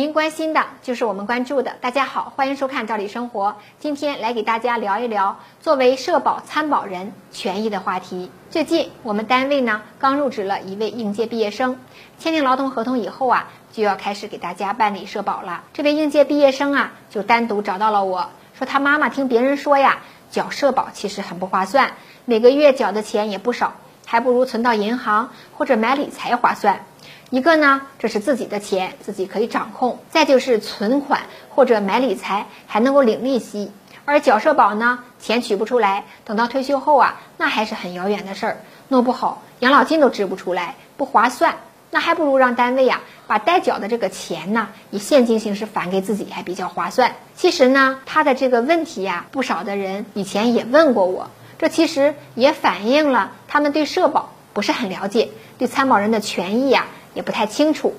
您关心的就是我们关注的。大家好，欢迎收看《赵理生活》。今天来给大家聊一聊作为社保参保人权益的话题。最近我们单位呢刚入职了一位应届毕业生，签订劳动合同以后啊，就要开始给大家办理社保了。这位应届毕业生啊，就单独找到了我说，他妈妈听别人说呀，缴社保其实很不划算，每个月缴的钱也不少，还不如存到银行或者买理财划算。一个呢，这是自己的钱，自己可以掌控；再就是存款或者买理财还能够领利息，而缴社保呢，钱取不出来，等到退休后啊，那还是很遥远的事儿，弄不好养老金都支不出来，不划算。那还不如让单位呀，把代缴的这个钱呢，以现金形式返给自己，还比较划算。其实呢，他的这个问题呀，不少的人以前也问过我，这其实也反映了他们对社保不是很了解，对参保人的权益呀。也不太清楚。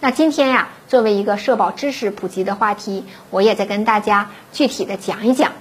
那今天呀，作为一个社保知识普及的话题，我也在跟大家具体的讲一讲。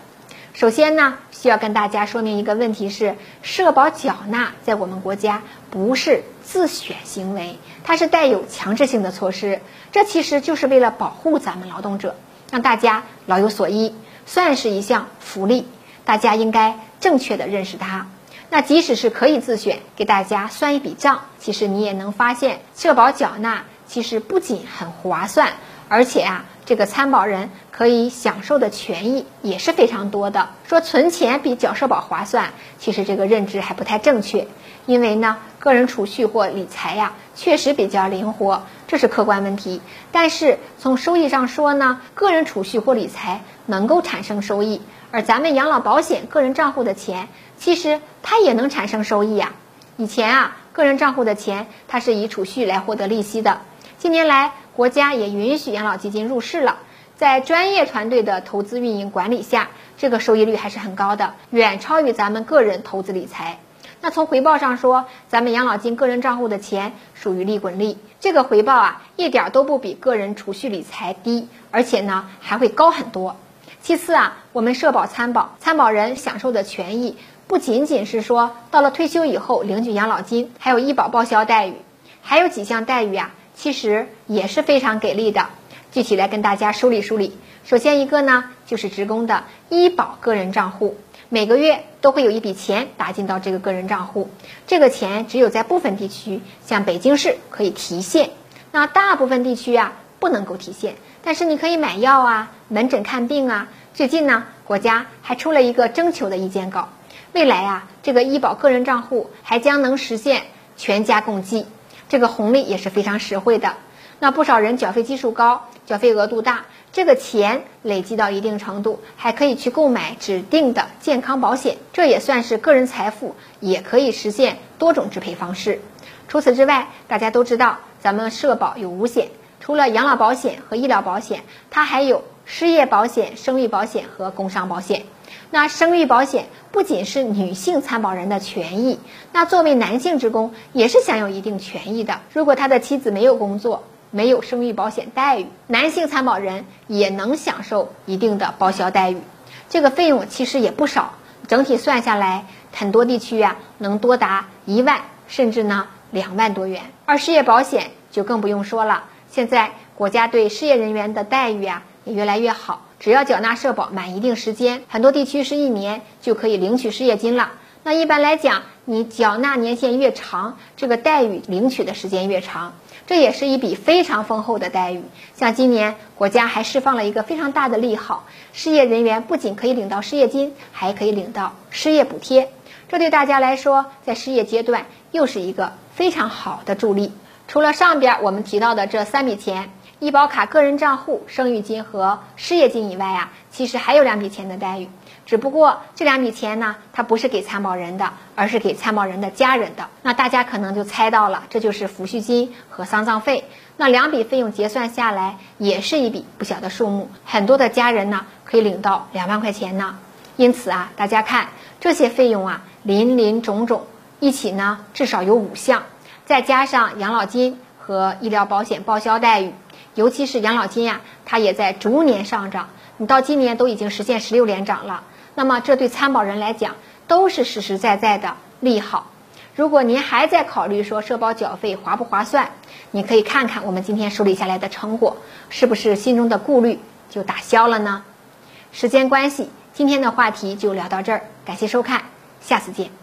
首先呢，需要跟大家说明一个问题是，社保缴纳在我们国家不是自选行为，它是带有强制性的措施。这其实就是为了保护咱们劳动者，让大家老有所依，算是一项福利。大家应该正确的认识它。那即使是可以自选，给大家算一笔账，其实你也能发现，社保缴纳其实不仅很划算，而且啊，这个参保人可以享受的权益也是非常多的。说存钱比缴社保划算，其实这个认知还不太正确，因为呢，个人储蓄或理财呀，确实比较灵活，这是客观问题。但是从收益上说呢，个人储蓄或理财能够产生收益。而咱们养老保险个人账户的钱，其实它也能产生收益呀。以前啊，个人账户的钱它是以储蓄来获得利息的。近年来，国家也允许养老基金入市了，在专业团队的投资运营管理下，这个收益率还是很高的，远超于咱们个人投资理财。那从回报上说，咱们养老金个人账户的钱属于利滚利，这个回报啊，一点都不比个人储蓄理财低，而且呢，还会高很多。其次啊，我们社保参保，参保人享受的权益不仅仅是说到了退休以后领取养老金，还有医保报销待遇，还有几项待遇啊，其实也是非常给力的。具体来跟大家梳理梳理。首先一个呢，就是职工的医保个人账户，每个月都会有一笔钱打进到这个个人账户，这个钱只有在部分地区，像北京市可以提现，那大部分地区啊不能够提现。但是你可以买药啊，门诊看病啊。最近呢，国家还出了一个征求的意见稿，未来啊，这个医保个人账户还将能实现全家共济，这个红利也是非常实惠的。那不少人缴费基数高，缴费额度大，这个钱累积到一定程度，还可以去购买指定的健康保险，这也算是个人财富，也可以实现多种支配方式。除此之外，大家都知道咱们社保有五险。除了养老保险和医疗保险，它还有失业保险、生育保险和工伤保险。那生育保险不仅是女性参保人的权益，那作为男性职工也是享有一定权益的。如果他的妻子没有工作，没有生育保险待遇，男性参保人也能享受一定的报销待遇。这个费用其实也不少，整体算下来，很多地区啊能多达一万，甚至呢两万多元。而失业保险就更不用说了。现在国家对失业人员的待遇啊也越来越好，只要缴纳社保满一定时间，很多地区是一年就可以领取失业金了。那一般来讲，你缴纳年限越长，这个待遇领取的时间越长，这也是一笔非常丰厚的待遇。像今年国家还释放了一个非常大的利好，失业人员不仅可以领到失业金，还可以领到失业补贴，这对大家来说，在失业阶段又是一个非常好的助力。除了上边我们提到的这三笔钱，医保卡个人账户、生育金和失业金以外啊，其实还有两笔钱的待遇。只不过这两笔钱呢，它不是给参保人的，而是给参保人的家人的。那大家可能就猜到了，这就是抚恤金和丧葬费。那两笔费用结算下来，也是一笔不小的数目。很多的家人呢，可以领到两万块钱呢。因此啊，大家看这些费用啊，林林总总，一起呢，至少有五项。再加上养老金和医疗保险报销待遇，尤其是养老金呀，它也在逐年上涨。你到今年都已经实现十六连涨了，那么这对参保人来讲都是实实在在的利好。如果您还在考虑说社保缴费划不划算，你可以看看我们今天梳理下来的成果，是不是心中的顾虑就打消了呢？时间关系，今天的话题就聊到这儿，感谢收看，下次见。